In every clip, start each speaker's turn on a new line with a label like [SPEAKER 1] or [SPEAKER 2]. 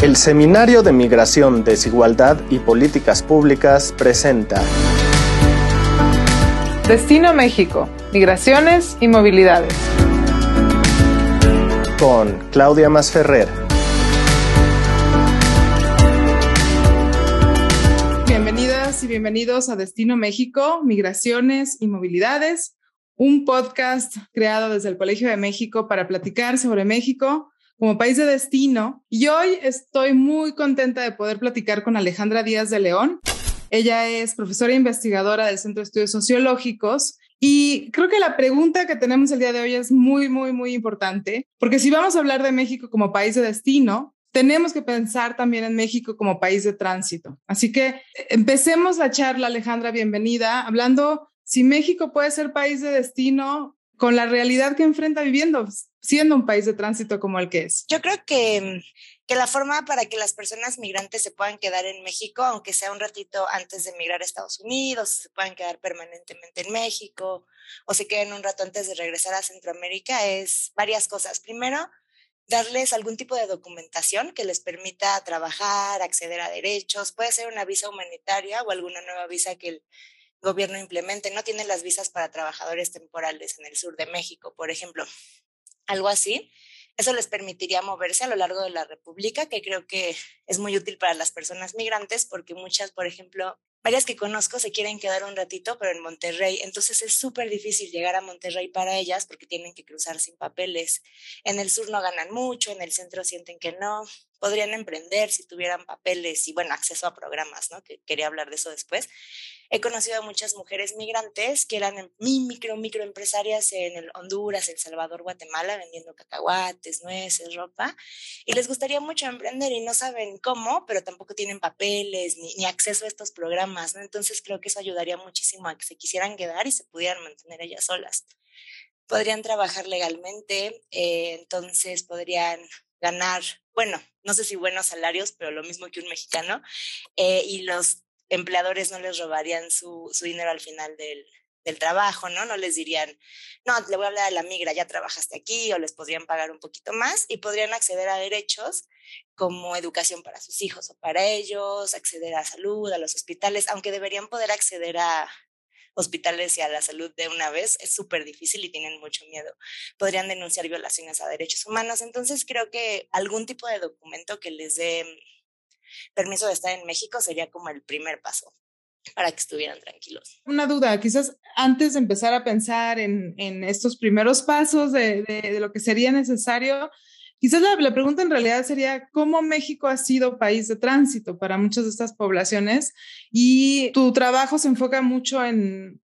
[SPEAKER 1] El Seminario de Migración, Desigualdad y Políticas Públicas presenta
[SPEAKER 2] Destino México, Migraciones y Movilidades.
[SPEAKER 1] Con Claudia Masferrer.
[SPEAKER 2] Bienvenidas y bienvenidos a Destino México, Migraciones y Movilidades, un podcast creado desde el Colegio de México para platicar sobre México como país de destino. Y hoy estoy muy contenta de poder platicar con Alejandra Díaz de León. Ella es profesora e investigadora del Centro de Estudios Sociológicos y creo que la pregunta que tenemos el día de hoy es muy, muy, muy importante, porque si vamos a hablar de México como país de destino, tenemos que pensar también en México como país de tránsito. Así que empecemos la charla, Alejandra, bienvenida, hablando si México puede ser país de destino con la realidad que enfrenta viviendo, siendo un país de tránsito como el que es?
[SPEAKER 3] Yo creo que, que la forma para que las personas migrantes se puedan quedar en México, aunque sea un ratito antes de emigrar a Estados Unidos, se puedan quedar permanentemente en México o se queden un rato antes de regresar a Centroamérica, es varias cosas. Primero, darles algún tipo de documentación que les permita trabajar, acceder a derechos. Puede ser una visa humanitaria o alguna nueva visa que el gobierno implemente. No tienen las visas para trabajadores temporales en el sur de México, por ejemplo algo así. Eso les permitiría moverse a lo largo de la República, que creo que es muy útil para las personas migrantes, porque muchas, por ejemplo, varias que conozco se quieren quedar un ratito, pero en Monterrey. Entonces es súper difícil llegar a Monterrey para ellas porque tienen que cruzar sin papeles. En el sur no ganan mucho, en el centro sienten que no. Podrían emprender si tuvieran papeles y, bueno, acceso a programas, ¿no? Que quería hablar de eso después. He conocido a muchas mujeres migrantes que eran mi micro, microempresarias en el Honduras, El Salvador, Guatemala, vendiendo cacahuates, nueces, ropa, y les gustaría mucho emprender y no saben cómo, pero tampoco tienen papeles ni, ni acceso a estos programas, ¿no? Entonces creo que eso ayudaría muchísimo a que se quisieran quedar y se pudieran mantener ellas solas. Podrían trabajar legalmente, eh, entonces podrían ganar, bueno, no sé si buenos salarios, pero lo mismo que un mexicano, eh, y los empleadores no les robarían su, su dinero al final del, del, trabajo, ¿no? No les dirían, no, le voy a hablar a la migra, ya trabajaste aquí, o les podrían pagar un poquito más y podrían acceder a derechos como educación para sus hijos o para ellos, acceder a salud, a los hospitales, aunque deberían poder acceder a hospitales y a la salud de una vez, es súper difícil y tienen mucho miedo. Podrían denunciar violaciones a derechos humanos. Entonces creo que algún tipo de documento que les dé permiso de estar en México sería como el primer paso para que estuvieran tranquilos.
[SPEAKER 2] Una duda, quizás antes de empezar a pensar en, en estos primeros pasos de, de, lo que sería necesario, quizás la, la, pregunta en realidad sería cómo México ha sido país de tránsito para muchas de estas poblaciones y tu trabajo se enfoca mucho en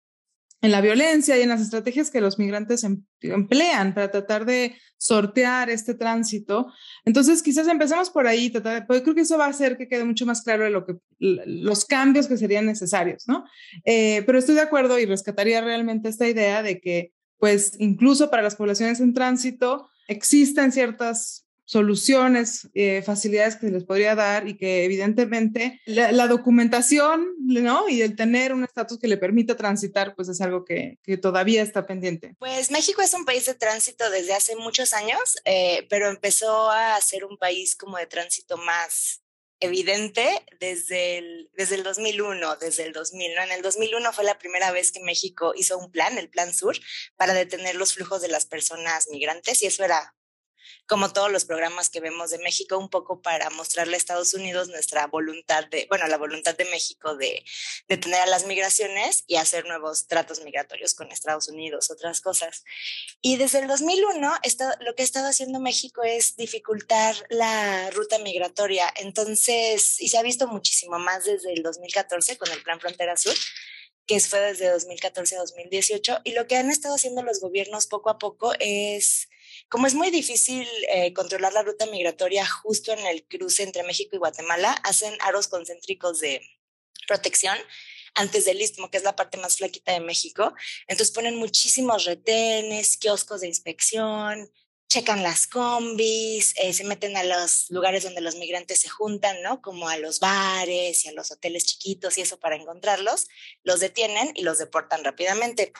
[SPEAKER 2] en la violencia y en las estrategias que los migrantes em, emplean para tratar de sortear este tránsito. Entonces, quizás empecemos por ahí, tratar, porque creo que eso va a hacer que quede mucho más claro lo que, los cambios que serían necesarios, ¿no? Eh, pero estoy de acuerdo y rescataría realmente esta idea de que, pues, incluso para las poblaciones en tránsito, existen ciertas soluciones, eh, facilidades que se les podría dar y que evidentemente la, documentación, ¿no? Y el tener un estatus que le permita transitar, pues es algo que, que, todavía está pendiente.
[SPEAKER 3] Pues México es un país de tránsito desde hace muchos años, eh, pero empezó a ser un país como de tránsito más evidente desde el, desde el 2001, desde el 2000, ¿no? En el 2001 fue la primera vez que México hizo un plan, el Plan Sur, para detener los flujos de las personas migrantes y eso era como todos los programas que vemos de México, un poco para mostrarle a Estados Unidos nuestra voluntad de, bueno, la voluntad de México de detener a las migraciones y hacer nuevos tratos migratorios con Estados Unidos, otras cosas. Y desde el 2001, esto, lo que ha estado haciendo México es dificultar la ruta migratoria. Entonces, y se ha visto muchísimo más desde el 2014 con el Plan Frontera Sur que fue desde 2014 a 2018, y lo que han estado haciendo los gobiernos poco a poco es como es muy difícil eh, controlar la ruta migratoria justo en el cruce entre México y Guatemala, hacen aros concéntricos de protección antes del istmo, que es la parte más flaquita de México. Entonces ponen muchísimos retenes, kioscos de inspección, checan las combis, eh, se meten a los lugares donde los migrantes se juntan, ¿no? Como a los bares y a los hoteles chiquitos y eso para encontrarlos, los detienen y los deportan rápidamente.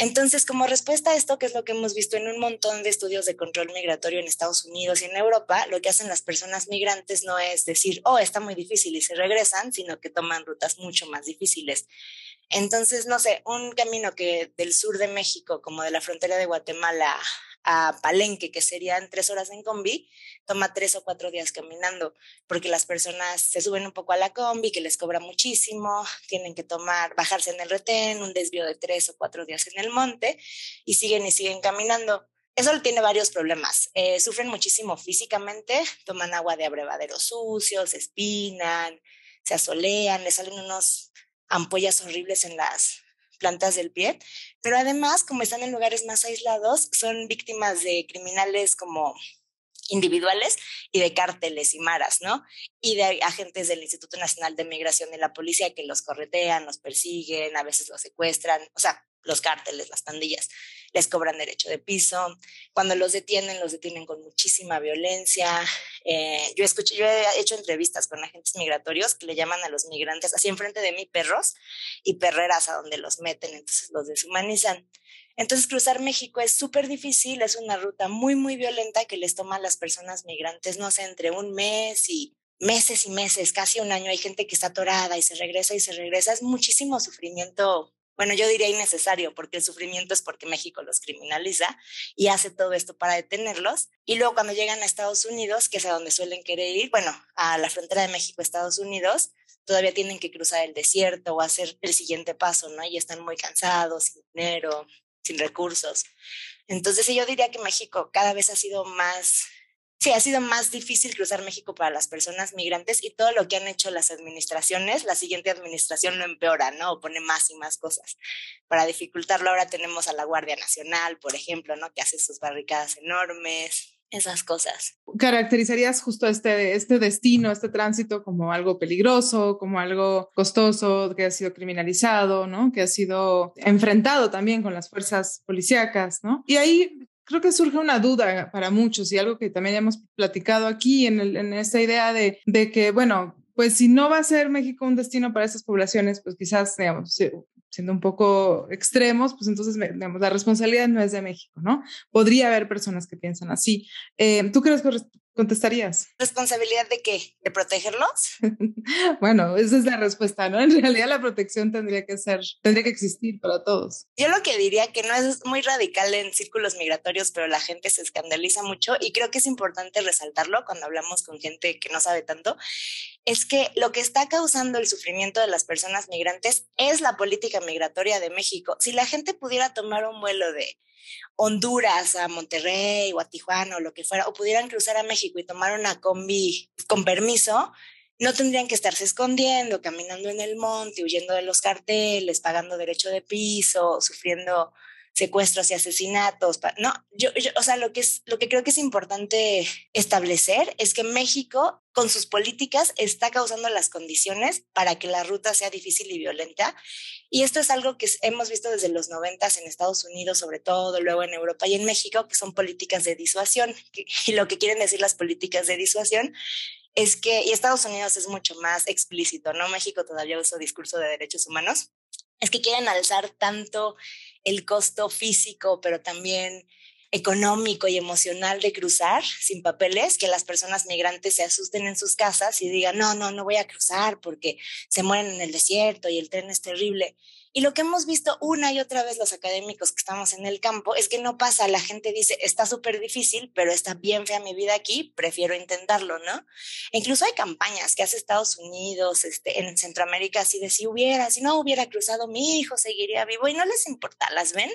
[SPEAKER 3] Entonces, como respuesta a esto, que es lo que hemos visto en un montón de estudios de control migratorio en Estados Unidos y en Europa, lo que hacen las personas migrantes no es decir, oh, está muy difícil y se regresan, sino que toman rutas mucho más difíciles. Entonces, no sé, un camino que del sur de México, como de la frontera de Guatemala a Palenque, que serían tres horas en combi, toma tres o cuatro días caminando, porque las personas se suben un poco a la combi, que les cobra muchísimo, tienen que tomar, bajarse en el retén, un desvío de tres o cuatro días en el monte, y siguen y siguen caminando. Eso tiene varios problemas. Eh, sufren muchísimo físicamente, toman agua de abrevaderos sucios, se espinan, se asolean, les salen unos ampollas horribles en las plantas del pie, pero además, como están en lugares más aislados, son víctimas de criminales como individuales y de cárteles y maras, ¿no? Y de agentes del Instituto Nacional de Migración y la policía que los corretean, los persiguen, a veces los secuestran, o sea, los cárteles, las pandillas, les cobran derecho de piso. Cuando los detienen, los detienen con muchísima violencia. Eh, yo escuché, yo he hecho entrevistas con agentes migratorios que le llaman a los migrantes así enfrente de mí perros y perreras a donde los meten, entonces los deshumanizan. Entonces cruzar México es súper difícil, es una ruta muy, muy violenta que les toma a las personas migrantes, no sé, entre un mes y meses y meses, casi un año. Hay gente que está atorada y se regresa y se regresa. Es muchísimo sufrimiento bueno, yo diría innecesario, porque el sufrimiento es porque México los criminaliza y hace todo esto para detenerlos. Y luego cuando llegan a Estados Unidos, que es a donde suelen querer ir, bueno, a la frontera de México-Estados Unidos, todavía tienen que cruzar el desierto o hacer el siguiente paso, ¿no? Y están muy cansados, sin dinero, sin recursos. Entonces yo diría que México cada vez ha sido más Sí, ha sido más difícil cruzar México para las personas migrantes y todo lo que han hecho las administraciones, la siguiente administración lo empeora, ¿no? O pone más y más cosas. Para dificultarlo ahora tenemos a la Guardia Nacional, por ejemplo, ¿no? Que hace sus barricadas enormes, esas cosas.
[SPEAKER 2] ¿Caracterizarías justo este, este destino, este tránsito como algo peligroso, como algo costoso, que ha sido criminalizado, ¿no? Que ha sido enfrentado también con las fuerzas policíacas, ¿no? Y ahí creo que surge una duda para muchos y algo que también hemos platicado aquí en, esta idea de, que, bueno, pues si no va a ser México un destino para esas poblaciones, pues quizás, digamos, siendo un poco extremos, pues entonces, digamos, la responsabilidad no es de México, ¿no? Podría haber personas que piensan así. Eh, ¿Tú crees contestarías?
[SPEAKER 3] ¿Responsabilidad de qué? ¿De protegerlos?
[SPEAKER 2] bueno, esa es la respuesta, ¿no? En realidad la protección tendría que ser, tendría que existir para todos.
[SPEAKER 3] Yo lo que diría que no es muy radical en círculos migratorios, pero la gente se escandaliza mucho y creo que es importante resaltarlo cuando hablamos con gente que no sabe tanto, es que lo que está causando el sufrimiento de las personas migrantes es la política migratoria de México. Si la gente pudiera tomar un vuelo de Honduras a Monterrey o a Tijuana o lo que fuera, o pudieran cruzar a México y tomar una combi con permiso, no tendrían que estarse escondiendo, caminando en el monte, huyendo de los carteles, pagando derecho de piso, sufriendo secuestros y asesinatos. No, yo, o sea, lo que, es, lo que creo que es importante establecer es que México, con sus políticas, está causando las condiciones para que la ruta sea difícil y violenta. Y esto es algo que hemos visto desde los noventas en Estados Unidos, sobre todo, luego en Europa y en México, que son políticas de disuasión. Y lo que quieren decir las políticas de disuasión es que, y Estados Unidos es mucho más explícito, ¿no? México todavía usa discurso de derechos humanos, es que quieren alzar tanto el costo físico, pero también económico y emocional de cruzar sin papeles, que las personas migrantes se asusten en sus casas y digan, no, no, no voy a cruzar porque se mueren en el desierto y el tren es terrible. Y lo que hemos visto una y otra vez los académicos que estamos en el campo es que no pasa, la gente dice, está súper difícil, pero está bien fea mi vida aquí, prefiero intentarlo, ¿no? E incluso hay campañas que hace Estados Unidos, este, en Centroamérica, así de si hubiera, si no hubiera cruzado, mi hijo seguiría vivo y no les importa, ¿las ven?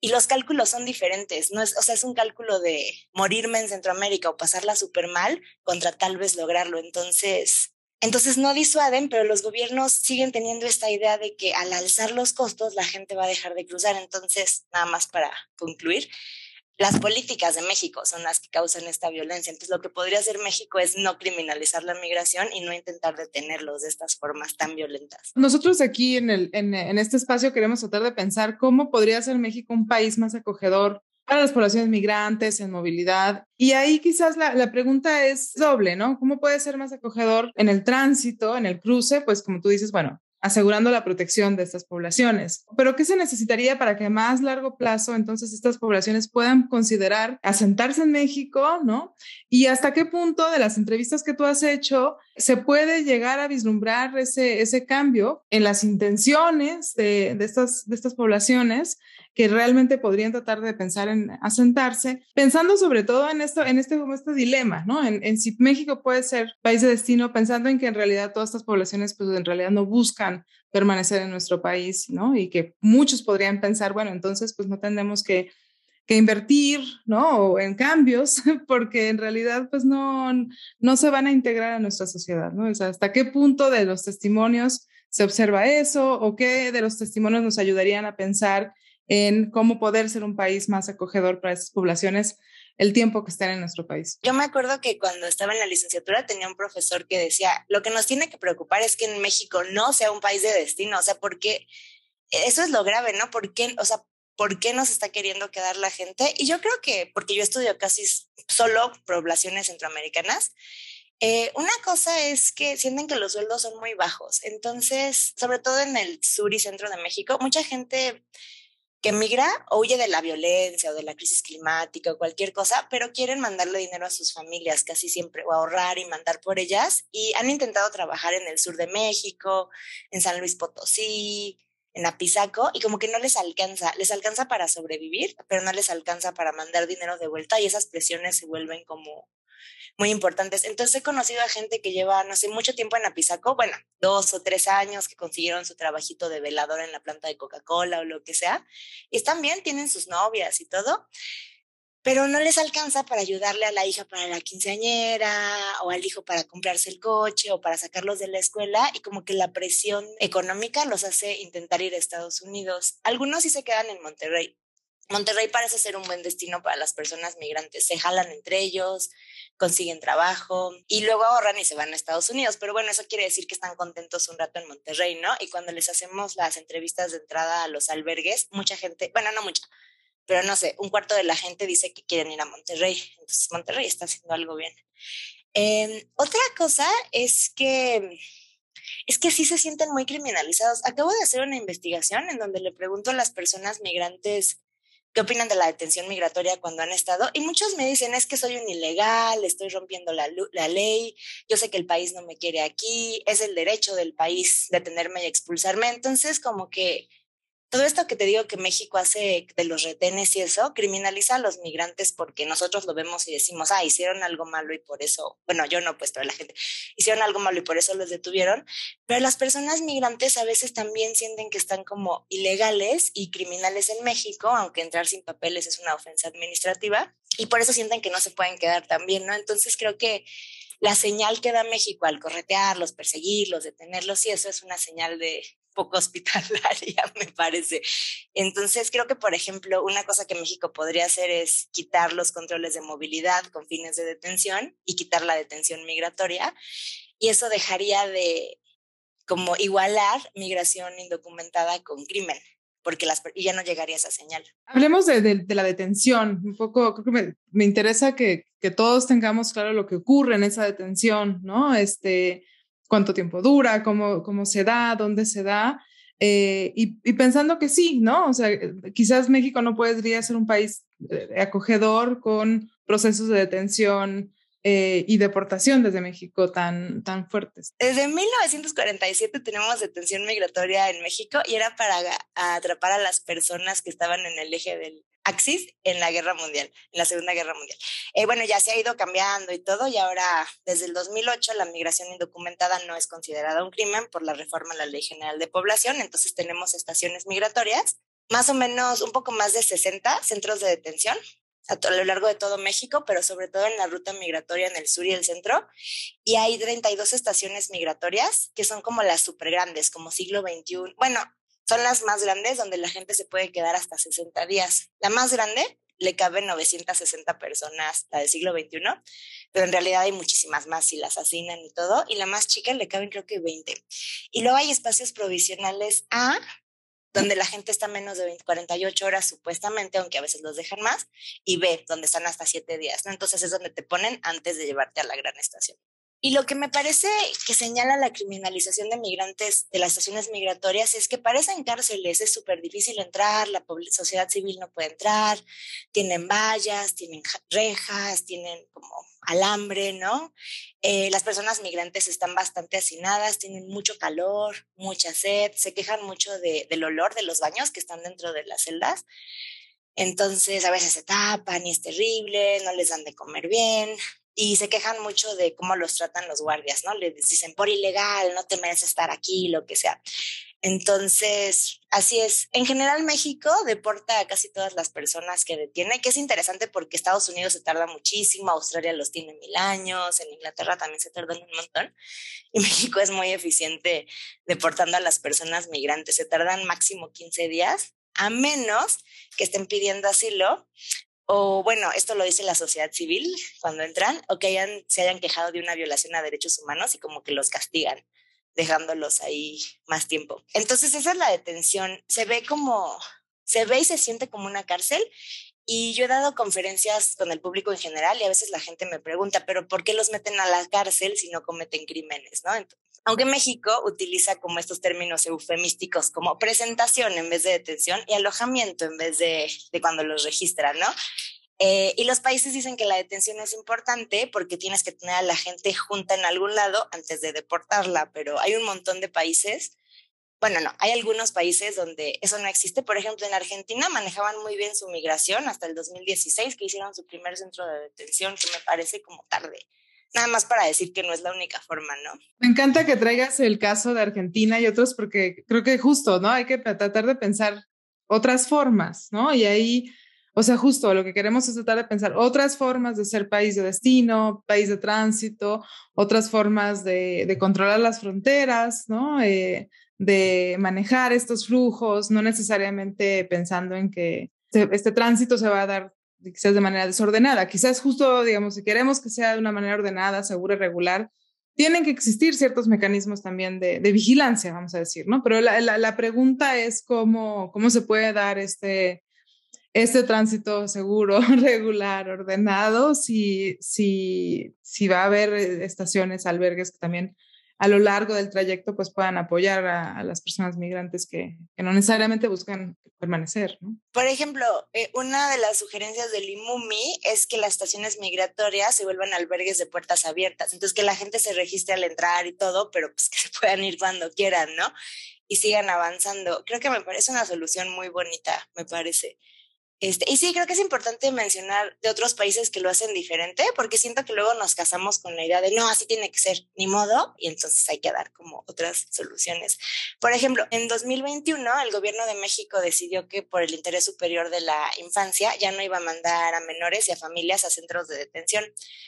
[SPEAKER 3] Y los cálculos son diferentes, no es, o sea, es un cálculo de morirme en Centroamérica o pasarla súper mal contra tal vez lograrlo. Entonces, entonces no disuaden, pero los gobiernos siguen teniendo esta idea de que al alzar los costos la gente va a dejar de cruzar. Entonces, nada más para concluir, las políticas de México son las que causan esta violencia. Entonces, lo que podría hacer México es no criminalizar la migración y no intentar detenerlos de estas formas tan violentas.
[SPEAKER 2] Nosotros aquí en, el, en, en este espacio queremos tratar de pensar cómo podría ser México un país más acogedor para las poblaciones migrantes en movilidad. Y ahí quizás la, la, pregunta es doble, ¿no? ¿Cómo puede ser más acogedor en el tránsito, en el cruce? Pues como tú dices, bueno, asegurando la protección de estas poblaciones. Pero ¿qué se necesitaría para que a más largo plazo entonces estas poblaciones puedan considerar asentarse en México, ¿no? Y hasta qué punto de las entrevistas que tú has hecho se puede llegar a vislumbrar ese, ese cambio en las intenciones de, estas, de estas poblaciones que realmente podrían tratar de pensar en asentarse, pensando sobre todo en esto, en este, este dilema, ¿no? En, si México puede ser país de destino, pensando en que en realidad todas estas poblaciones, pues en realidad no buscan permanecer en nuestro país, ¿no? Y que muchos podrían pensar, bueno, entonces pues no tendremos que, que invertir, ¿no? O en cambios, porque en realidad pues no, no se van a integrar a nuestra sociedad, ¿no? O sea, hasta qué punto de los testimonios se observa eso o qué de los testimonios nos ayudarían a pensar en cómo poder ser un país más acogedor para estas poblaciones el tiempo que estén en nuestro país.
[SPEAKER 3] Yo me acuerdo que cuando estaba en la licenciatura tenía un profesor que decía, lo que nos tiene que preocupar es que en México no sea un país de destino, o sea, porque eso es lo grave, ¿no? ¿Por qué, o sea, ¿por qué nos está queriendo quedar la gente? Y yo creo que, porque yo estudio casi solo poblaciones centroamericanas, eh, una cosa es que sienten que los sueldos son muy bajos, entonces, sobre todo en el sur y centro de México, mucha gente que migra o huye de la violencia o de la crisis climática o cualquier cosa, pero quieren mandarle dinero a sus familias casi siempre o ahorrar y mandar por ellas y han intentado trabajar en el sur de México, en San Luis Potosí, en Apizaco y como que no les alcanza, les alcanza para sobrevivir, pero no les alcanza para mandar dinero de vuelta y esas presiones se vuelven como muy importantes. Entonces he conocido a gente que lleva, no sé, mucho tiempo en Apizaco, bueno, dos o tres años que consiguieron su trabajito de velador en la planta de Coca-Cola o lo que sea, y están bien, tienen sus novias y todo, pero no les alcanza para ayudarle a la hija para la quinceañera o al hijo para comprarse el coche o para sacarlos de la escuela y como que la presión económica los hace intentar ir a Estados Unidos. Algunos sí se quedan en Monterrey, Monterrey parece ser un buen destino para las personas migrantes. Se jalan entre ellos, consiguen trabajo y luego ahorran y se van a Estados Unidos. Pero bueno, eso quiere decir que están contentos un rato en Monterrey, ¿no? Y cuando les hacemos las entrevistas de entrada a los albergues, mucha gente, bueno, no mucha, pero no sé, un cuarto de la gente dice que quieren ir a Monterrey. Entonces, Monterrey está haciendo algo bien. Em, otra cosa es que es que sí se sienten muy criminalizados. Acabo de hacer una investigación en donde le pregunto a las personas migrantes qué opinan de la detención migratoria cuando han estado. Y muchos me dicen, es que soy un ilegal, estoy rompiendo la, la, ley, yo sé que el país no me quiere aquí, es el derecho del país detenerme y expulsarme. Entonces, como que todo esto que te digo que México hace de los retenes y eso, criminaliza a los migrantes porque nosotros lo vemos y decimos, ah, hicieron algo malo y por eso, bueno, yo no, pues, pero la gente, hicieron algo malo y por eso los detuvieron. Pero las personas migrantes a veces también sienten que están como ilegales y criminales en México, aunque entrar sin papeles es una ofensa administrativa, y por eso sienten que no se pueden quedar también, ¿no? Entonces creo que la señal que da México al corretearlos, perseguirlos, detenerlos, y eso es una señal de poco hospitalaria, me parece. Entonces, creo que, por ejemplo, una cosa que México podría hacer es quitar los controles de movilidad con fines de detención y quitar la detención migratoria. Y eso dejaría de como igualar migración indocumentada con crimen porque las, ya no llegaría esa señal.
[SPEAKER 2] Hablemos de, de, la detención, un poco, creo que me, me interesa que, que, todos tengamos claro lo que ocurre en esa detención, ¿no? Este, cuánto tiempo dura, cómo, cómo se da, dónde se da. Eh, y, pensando que sí, ¿no? O sea, quizás México no podría ser un país eh, acogedor con procesos de detención eh, y deportación desde México tan, tan fuertes.
[SPEAKER 3] Desde 1947 tenemos detención migratoria en México y era para atrapar a las personas que estaban en el eje del Axis en la guerra mundial, en la Segunda Guerra Mundial. Eh, bueno, ya se ha ido cambiando y todo, y ahora desde el 2008 la migración indocumentada no es considerada un crimen por la reforma a la Ley General de Población, entonces tenemos estaciones migratorias, más o menos un poco más de 60 centros de detención a, lo largo de todo México, pero sobre todo en la ruta migratoria en el sur y el centro. Y hay 32 estaciones migratorias que son como las súper grandes, como siglo XXI. Bueno, son las más grandes donde la gente se puede quedar hasta 60 días. La más grande le caben 960 personas, la del siglo XXI, pero en realidad hay muchísimas más si las asignan y todo, y la más chica le caben creo que 20. Y luego hay espacios provisionales A, donde la gente está menos de 20, 48 horas supuestamente, aunque a veces los dejan más, y B, donde están hasta 7 días, ¿no? Entonces es donde te ponen antes de llevarte a la gran estación. Y lo que me parece que señala la criminalización de migrantes de las estaciones migratorias es que parecen cárceles, es súper difícil entrar, la sociedad civil no puede entrar, tienen vallas, tienen rejas, tienen como alambre, ¿no? Eh, las personas migrantes están bastante hacinadas, tienen mucho calor, mucha sed, se quejan mucho de, del olor de los baños que están dentro de las celdas. Entonces a veces se tapan y es terrible, no les dan de comer bien, y se quejan mucho de cómo los tratan los guardias, ¿no? Les dicen, por ilegal, no te mereces estar aquí, lo que sea. Entonces, así es. En general, México deporta a casi todas las personas que detiene, que es interesante porque Estados Unidos se tarda muchísimo, Australia los tiene mil años, en Inglaterra también se tardan un montón, y México es muy eficiente deportando a las personas migrantes. Se tardan máximo 15 días, a menos que estén pidiendo asilo o bueno, esto lo dice la sociedad civil cuando entran, o que hayan, se hayan quejado de una violación a derechos humanos y como que los castigan, dejándolos ahí más tiempo. Entonces esa es la detención. Se ve como, se ve y se siente como una cárcel. Y yo he dado conferencias con el público en general y a veces la gente me pregunta, pero ¿por qué los meten a la cárcel si no cometen crímenes? ¿no? aunque México utiliza como estos términos eufemísticos como presentación en vez de detención y alojamiento en vez de, de cuando los registran, ¿no? Eh, y los países dicen que la detención es importante porque tienes que tener a la gente junta en algún lado antes de deportarla, pero hay un montón de países, bueno, no, hay algunos países donde eso no existe. Por ejemplo, en Argentina manejaban muy bien su migración hasta el 2016, que hicieron su primer centro de detención, que me parece como tarde nada más para decir que no es la única forma, ¿no?
[SPEAKER 2] Me encanta que traigas el caso de Argentina y otros porque creo que justo, ¿no? Hay que tratar de pensar otras formas, ¿no? Y ahí, o sea, justo lo que queremos es tratar de pensar otras formas de ser país de destino, país de tránsito, otras formas de, controlar las fronteras, ¿no? Eh, de manejar estos flujos, no necesariamente pensando en que este tránsito se va a dar quizás de manera desordenada. Quizás justo, digamos, si queremos que sea de una manera ordenada, segura y regular, tienen que existir ciertos mecanismos también de, vigilancia, vamos a decir, ¿no? Pero la, la, pregunta es cómo, cómo se puede dar este, este tránsito seguro, regular, ordenado, si, si, si va a haber estaciones, albergues que también a lo largo del trayecto pues puedan apoyar a, las personas migrantes que, que, no necesariamente buscan permanecer. ¿no?
[SPEAKER 3] Por ejemplo, eh, una de las sugerencias del IMUMI es que las estaciones migratorias se vuelvan albergues de puertas abiertas, entonces que la gente se registre al entrar y todo, pero pues que se puedan ir cuando quieran, ¿no? Y sigan avanzando. Creo que me parece una solución muy bonita, me parece. Este, y sí, creo que es importante mencionar de otros países que lo hacen diferente, porque siento que luego nos casamos con la idea de no, así tiene que ser, ni modo, y entonces hay que dar como otras soluciones. Por ejemplo, en 2021 el gobierno de México decidió que por el interés superior de la infancia ya no iba a mandar a menores y a familias a centros de detención.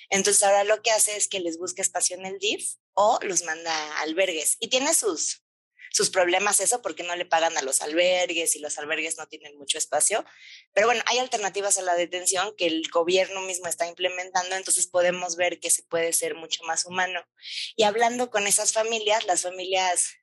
[SPEAKER 3] Entonces ahora lo que hace es que les busca espacio en el DIF o los manda a albergues y tiene sus sus problemas eso porque no le pagan a los albergues y los albergues no tienen mucho espacio. Pero bueno, hay alternativas a la detención que el gobierno mismo está implementando, entonces podemos ver que se puede ser mucho más humano. Y hablando con esas familias, las familias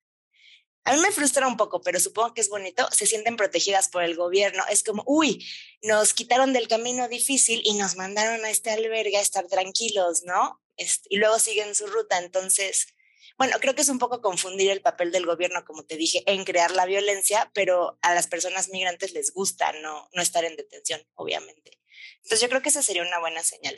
[SPEAKER 3] a mí me frustra un poco, pero supongo que es bonito, se sienten protegidas por el gobierno. Es como, uy, nos quitaron del camino difícil y nos mandaron a este albergue a estar tranquilos, ¿no? y luego siguen su ruta. Entonces, bueno, creo que es un poco confundir el papel del gobierno, como te dije, en crear la violencia, pero a las personas migrantes les gusta no, no estar en detención, obviamente. Entonces yo creo que esa sería una buena señal.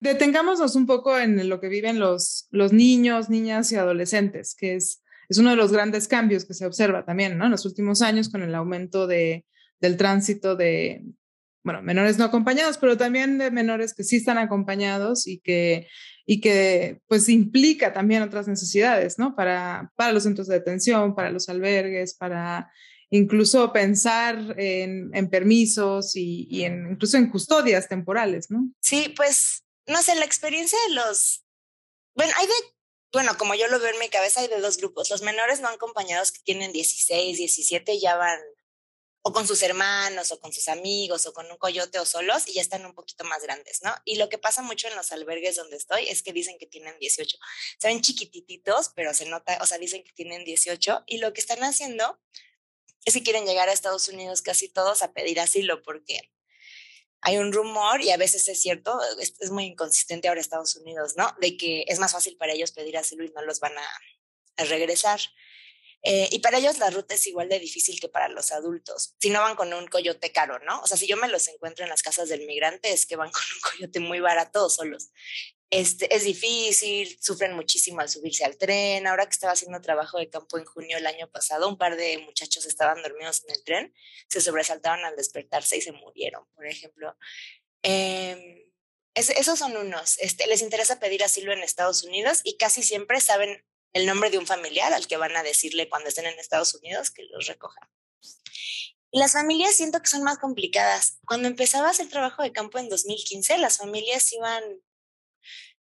[SPEAKER 2] Detengámonos un poco en lo que viven los, los niños, niñas y adolescentes, que es, es uno de los grandes cambios que se observa también ¿no? en los últimos años con el aumento de, del tránsito de, bueno, menores no acompañados, pero también de menores que sí están acompañados y que y que pues implica también otras necesidades, ¿no? Para, para los centros de detención, para los albergues, para incluso pensar en, permisos y, y incluso en custodias temporales, ¿no?
[SPEAKER 3] Sí, pues, no sé, la experiencia de los, bueno, hay de, bueno, como yo lo veo en mi cabeza, hay de dos grupos. Los menores no acompañados que tienen 16, 17, ya van o con sus hermanos o con sus amigos o con un coyote o solos y ya están un poquito más grandes, ¿no? Y lo que pasa mucho en los albergues donde estoy es que dicen que tienen 18. Se ven chiquitititos, pero se nota, o sea, dicen que tienen 18 y lo que están haciendo es que quieren llegar a Estados Unidos casi todos a pedir asilo porque hay un rumor, y a veces es cierto, es, muy inconsistente ahora Estados Unidos, ¿no? De que es más fácil para ellos pedir asilo y no los van a regresar. Eh, y para ellos la ruta es igual de difícil que para los adultos. Si no van con un coyote caro, ¿no? O sea, si yo me los encuentro en las casas del migrante, es que van con un coyote muy barato solos. Este, es difícil, sufren muchísimo al subirse al tren. Ahora que estaba haciendo trabajo de campo en junio el año pasado, un par de muchachos estaban dormidos en el tren, se sobresaltaban al despertarse y se murieron, por ejemplo. Eh, esos son unos. Este, les interesa pedir asilo en Estados Unidos y casi siempre saben el nombre de un familiar al que van a decirle cuando estén en Estados Unidos que los recoja. Las familias siento que son más complicadas. Cuando empezaba a hacer trabajo de campo en 2015, las familias iban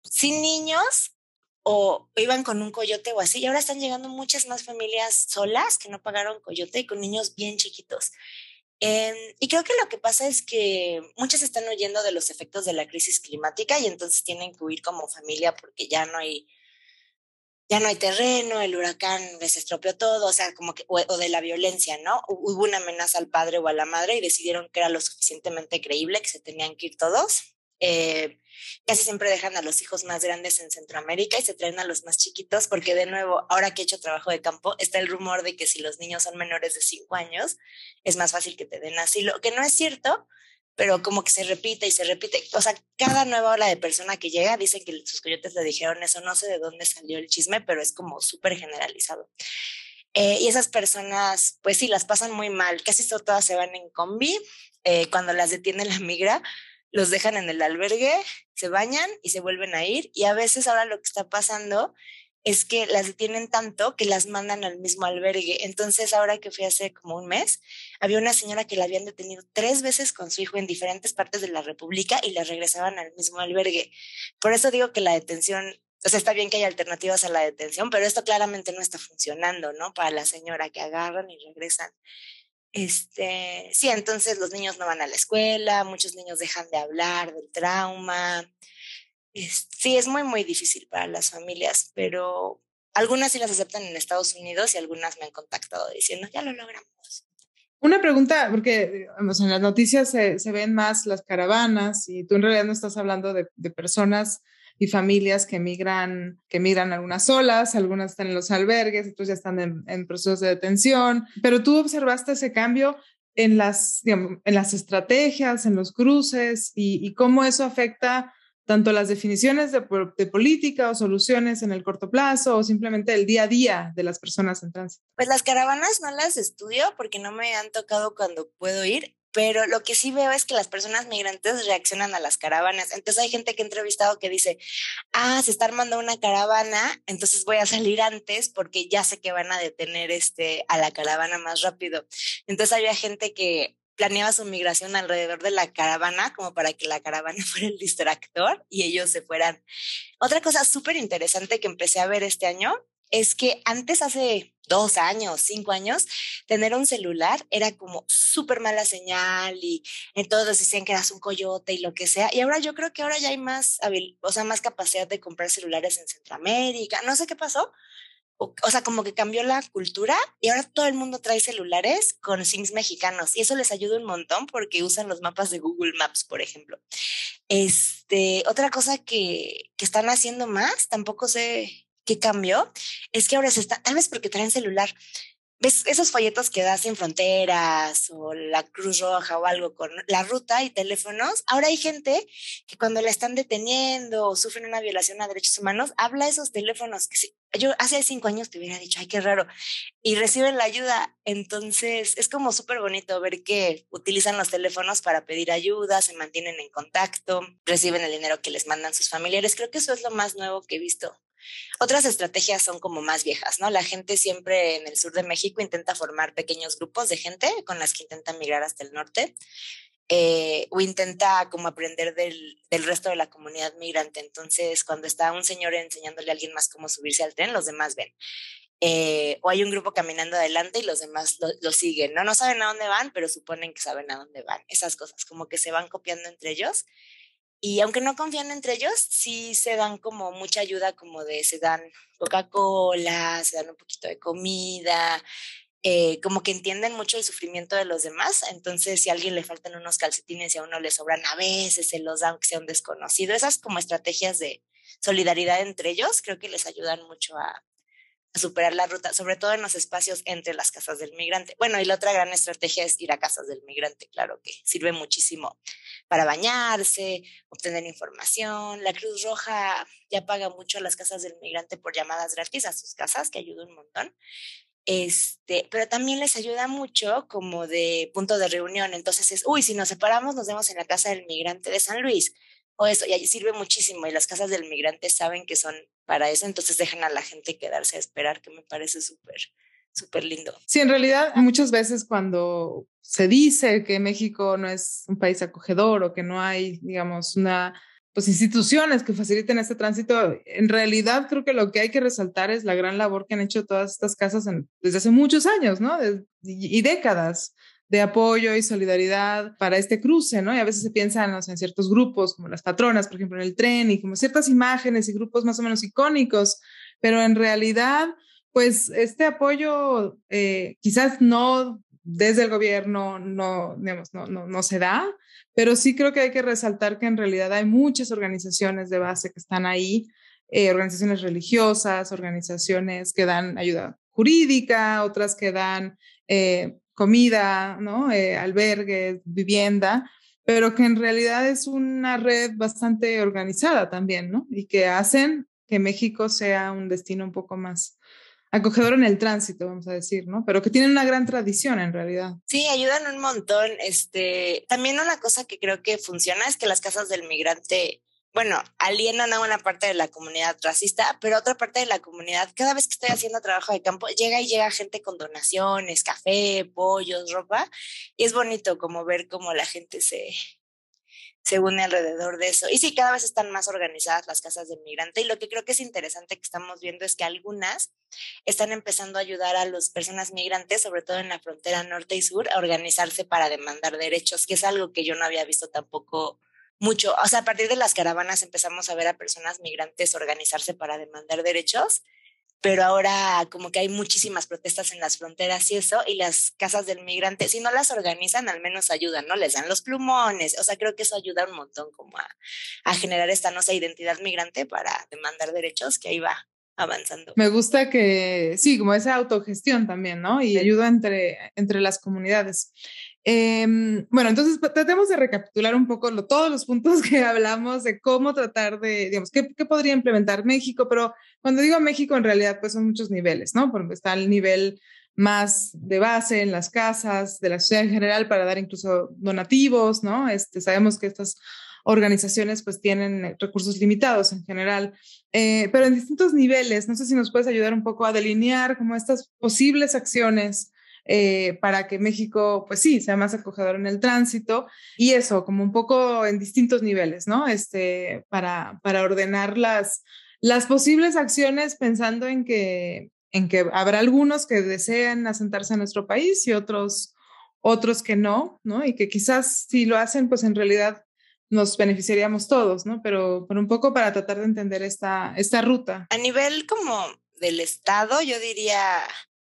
[SPEAKER 3] sin niños o iban con un coyote o así. Y ahora están llegando muchas más familias solas que no pagaron coyote y con niños bien chiquitos. Em, y creo que lo que pasa es que muchas están huyendo de los efectos de la crisis climática y entonces tienen que huir como familia porque ya no hay ya no hay terreno, el huracán les estropeó todo, o sea, como que, o, de la violencia, ¿no? Hubo una amenaza al padre o a la madre y decidieron que era lo suficientemente creíble que se tenían que ir todos. Eh, casi siempre dejan a los hijos más grandes en Centroamérica y se traen a los más chiquitos porque de nuevo, ahora que he hecho trabajo de campo, está el rumor de que si los niños son menores de cinco años, es más fácil que te den asilo, que no es cierto, pero como que se repite y se repite. O sea, cada nueva ola de persona que llega dicen que sus coyotes le dijeron eso, no sé de dónde salió el chisme, pero es como súper generalizado. Eh, y esas personas, pues sí, las pasan muy mal, casi todas se van en combi, eh, cuando las detiene la migra, los dejan en el albergue, se bañan y se vuelven a ir, y a veces ahora lo que está pasando es que las detienen tanto que las mandan al mismo albergue. Entonces, ahora que fui hace como un mes, había una señora que la habían detenido tres veces con su hijo en diferentes partes de la República y la regresaban al mismo albergue. Por eso digo que la detención, o sea, está bien que haya alternativas a la detención, pero esto claramente no está funcionando, ¿no? Para la señora que agarran y regresan. Este, sí, entonces los niños no van a la escuela, muchos niños dejan de hablar del trauma, sí, es muy, muy difícil para las familias, pero algunas sí las aceptan en Estados Unidos y algunas me han contactado diciendo, ya lo logramos.
[SPEAKER 2] Una pregunta, porque en las noticias se, se, ven más las caravanas y tú en realidad no estás hablando de, de personas y familias que migran, que migran algunas solas, algunas están en los albergues, otros ya están en, en procesos de detención, pero tú observaste ese cambio en las, digamos, en las estrategias, en los cruces y, y cómo eso afecta tanto las definiciones de, política o soluciones en el corto plazo o simplemente el día a día de las personas en tránsito?
[SPEAKER 3] Pues las caravanas no las estudio porque no me han tocado cuando puedo ir, pero lo que sí veo es que las personas migrantes reaccionan a las caravanas. Entonces hay gente que he entrevistado que dice, ah, se está armando una caravana, entonces voy a salir antes porque ya sé que van a detener este, a la caravana más rápido. Entonces había gente que planeaba su migración alrededor de la caravana, como para que la caravana fuera el distractor y ellos se fueran. Otra cosa súper interesante que empecé a ver este año es que antes, hace dos años, cinco años, tener un celular era como súper mala señal y en todos decían que eras un coyote y lo que sea. Y ahora yo creo que ahora ya hay más, o sea, más capacidad de comprar celulares en Centroamérica. No sé qué pasó, o, sea, como que cambió la cultura y ahora todo el mundo trae celulares con SIMs mexicanos y eso les ayuda un montón porque usan los mapas de Google Maps, por ejemplo. Este, otra cosa que, que están haciendo más, tampoco sé qué cambió, es que ahora se está, tal vez porque traen celular, ves esos folletos que das en fronteras o la Cruz Roja o algo con la ruta y teléfonos. Ahora hay gente que cuando la están deteniendo o sufren una violación a derechos humanos, habla esos teléfonos que yo hace cinco años te hubiera dicho, ay, qué raro, y reciben la ayuda. Entonces es como súper bonito ver que utilizan los teléfonos para pedir ayuda, se mantienen en contacto, reciben el dinero que les mandan sus familiares. Creo que eso es lo más nuevo que he visto otras estrategias son como más viejas, ¿no? La gente siempre en el sur de México intenta formar pequeños grupos de gente con las que intenta migrar hasta el norte. Eh, o intenta como aprender del, del, resto de la comunidad migrante. Entonces, cuando está un señor enseñándole a alguien más cómo subirse al tren, los demás ven. Eh, o hay un grupo caminando adelante y los demás lo, lo, siguen, ¿no? No saben a dónde van, pero suponen que saben a dónde van. Esas cosas, como que se van copiando entre ellos y aunque no confían entre ellos, sí se dan como mucha ayuda, como de se dan Coca-Cola, se dan un poquito de comida. eh, como que entienden mucho el sufrimiento de los demás. Entonces, si a alguien le faltan unos calcetines y a uno le sobran, a veces se los da aunque sea un desconocido. Esas como estrategias de solidaridad entre ellos creo que les ayudan mucho a, superar la ruta, sobre todo en los espacios entre las casas del migrante. Bueno, y la otra gran estrategia es ir a casas del migrante, claro que sirve muchísimo para bañarse, obtener información. La Cruz Roja ya paga mucho a las casas del migrante por llamadas gratis a sus casas, que ayuda un montón. Este, pero también les ayuda mucho como de punto de reunión. Entonces es, uy, si nos separamos, nos vemos en la casa del migrante de San Luis o eso, y allí sirve muchísimo y las casas del migrante saben que son para eso, entonces dejan a la gente quedarse a esperar, que me parece súper, súper lindo.
[SPEAKER 2] Sí, en realidad muchas veces cuando se dice que México no es un país acogedor o que no hay, digamos, una pues instituciones que faciliten este tránsito, en realidad creo que lo que hay que resaltar es la gran labor que han hecho todas estas casas desde hace muchos años, ¿no? y décadas de apoyo y solidaridad para este cruce, ¿no? Y a veces se piensa en ciertos grupos, como las patronas, por ejemplo, en el tren, y como ciertas imágenes y grupos más o menos icónicos, pero en realidad, pues este apoyo eh, quizás no desde el gobierno, no, digamos, no, no, no se da, pero sí creo que hay que resaltar que en realidad hay muchas organizaciones de base que están ahí, eh, organizaciones religiosas, organizaciones que dan ayuda jurídica, otras que dan eh, comida, ¿no? Eh, albergues, vivienda, pero que en realidad es una red bastante organizada también, ¿no? Y que hacen que México sea un destino un poco más acogedor en el tránsito, vamos a decir, ¿no? Pero que tienen una gran tradición en realidad.
[SPEAKER 3] Sí, ayudan un montón. Este, también una cosa que creo que funciona es que las casas del migrante bueno, alienan a una parte de la comunidad racista, pero otra parte de la comunidad, cada vez que estoy haciendo trabajo de campo, llega y llega gente con donaciones, café, pollos, ropa, y es bonito como ver cómo la gente se, se une alrededor de eso. Y sí, cada vez están más organizadas las casas del migrante y lo que creo que es interesante que estamos viendo es que algunas están empezando a ayudar a las personas migrantes, sobre todo en la frontera norte y sur, a organizarse para demandar derechos, que es algo que yo no había visto tampoco mucho, o sea, a partir de las caravanas empezamos a ver a personas migrantes organizarse para demandar derechos, pero ahora como que hay muchísimas protestas en las fronteras y eso, y las casas del migrante, si no las organizan, al menos ayudan, ¿no? Les dan los plumones, o sea, creo que eso ayuda un montón como a, a generar esta, no sé, identidad migrante para demandar derechos, que ahí va avanzando.
[SPEAKER 2] Me gusta que, sí, como esa autogestión también, ¿no? Y ayuda entre, entre las comunidades. Em, bueno, entonces tratemos de recapitular un poco todos los puntos que hablamos de cómo tratar de, digamos, qué, qué, podría implementar México, pero cuando digo México en realidad pues son muchos niveles, ¿no? Porque está el nivel más de base en las casas, de la sociedad en general para dar incluso donativos, ¿no? Este, sabemos que estas organizaciones pues tienen recursos limitados en general, eh, pero en distintos niveles, no sé si nos puedes ayudar un poco a delinear como estas posibles acciones eh, para que México, pues sí, sea más acogedor en el tránsito y eso, como un poco en distintos niveles, ¿no? Este, para, para ordenar las, las posibles acciones pensando en que, en que habrá algunos que deseen asentarse en nuestro país y otros, otros que no, ¿no? Y que quizás si lo hacen, pues en realidad nos beneficiaríamos todos, ¿no? Pero, pero un poco para tratar de entender esta, esta ruta.
[SPEAKER 3] A nivel como del Estado, yo diría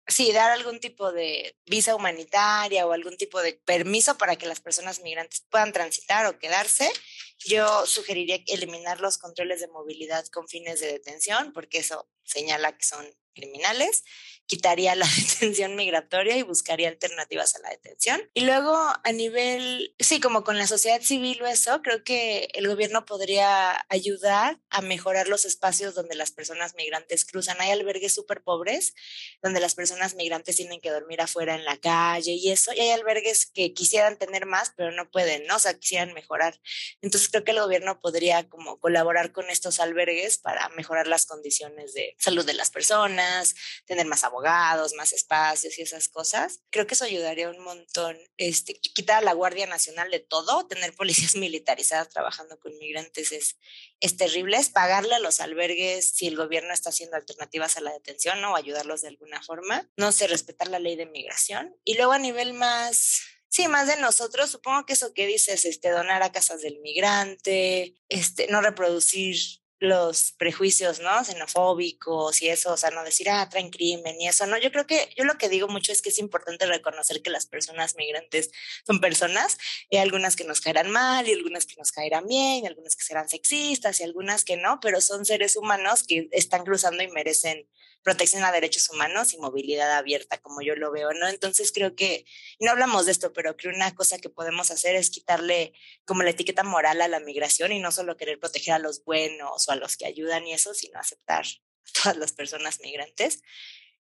[SPEAKER 3] sí, dar algún tipo de visa humanitaria o algún tipo de permiso para que las personas migrantes puedan transitar o quedarse. Yo sugeriría eliminar los controles de movilidad con fines de detención, porque eso señala que son criminales quitaría la detención migratoria y buscaría alternativas a la detención. Y luego a nivel, sí, como con la sociedad civil o eso, creo que el gobierno podría ayudar a mejorar los espacios donde las personas migrantes cruzan. Hay albergues súper pobres donde las personas migrantes tienen que dormir afuera en la calle y eso. Y hay albergues que quisieran tener más, pero no pueden, ¿no? O sea, quisieran mejorar. Entonces creo que el gobierno podría como colaborar con estos albergues para mejorar las condiciones de salud de las personas, tener más abogados abogados, más espacios y esas cosas. Creo que eso ayudaría un montón. Este, quitar a la Guardia Nacional de todo, tener policías militarizadas trabajando con migrantes es, es terrible. Pagarle a los albergues si el gobierno está haciendo alternativas a la detención ¿no? o ayudarlos de alguna forma. No sé, respetar la ley de migración. Y luego a nivel más Sí, más de nosotros, supongo que eso que dices, este, donar a casas del migrante, este, no reproducir los prejuicios, ¿no? Xenofóbicos y eso, o sea, no decir, ah, traen crimen y eso, ¿no? Yo creo que, yo lo que digo mucho es que es importante reconocer que las personas migrantes son personas, y algunas que nos caerán mal y algunas que nos caerán bien, y algunas que serán sexistas y algunas que no, pero son seres humanos que están cruzando y merecen protección a derechos humanos y movilidad abierta, como yo lo veo, ¿no? Entonces creo que, no hablamos de esto, pero creo una cosa que podemos hacer es quitarle como la etiqueta moral a la migración y no solo querer proteger a los buenos o a los que ayudan y eso, sino aceptar a todas las personas migrantes.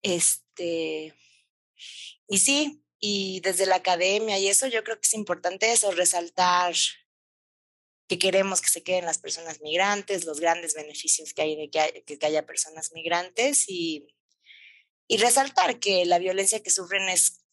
[SPEAKER 3] Este, y sí, y desde la academia y eso, yo creo que es importante eso, resaltar que queremos que se queden las personas migrantes, los grandes beneficios que hay de que, haya personas migrantes y, y resaltar que la violencia que sufren es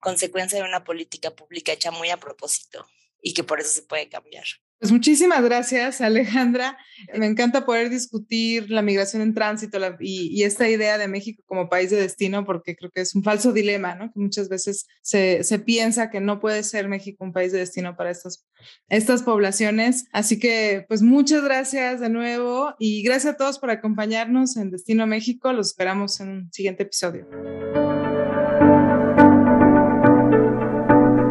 [SPEAKER 3] consecuencia de una política pública hecha muy a propósito y que por eso se puede cambiar.
[SPEAKER 2] Pues muchísimas gracias, Alejandra. Me encanta poder discutir la migración en tránsito y, esta idea de México como país de destino, porque creo que es un falso dilema, ¿no? Que muchas veces se, se piensa que no puede ser México un país de destino para estas, estas poblaciones. Así que, pues muchas gracias de nuevo y gracias a todos por acompañarnos en Destino México. Los esperamos en un siguiente episodio.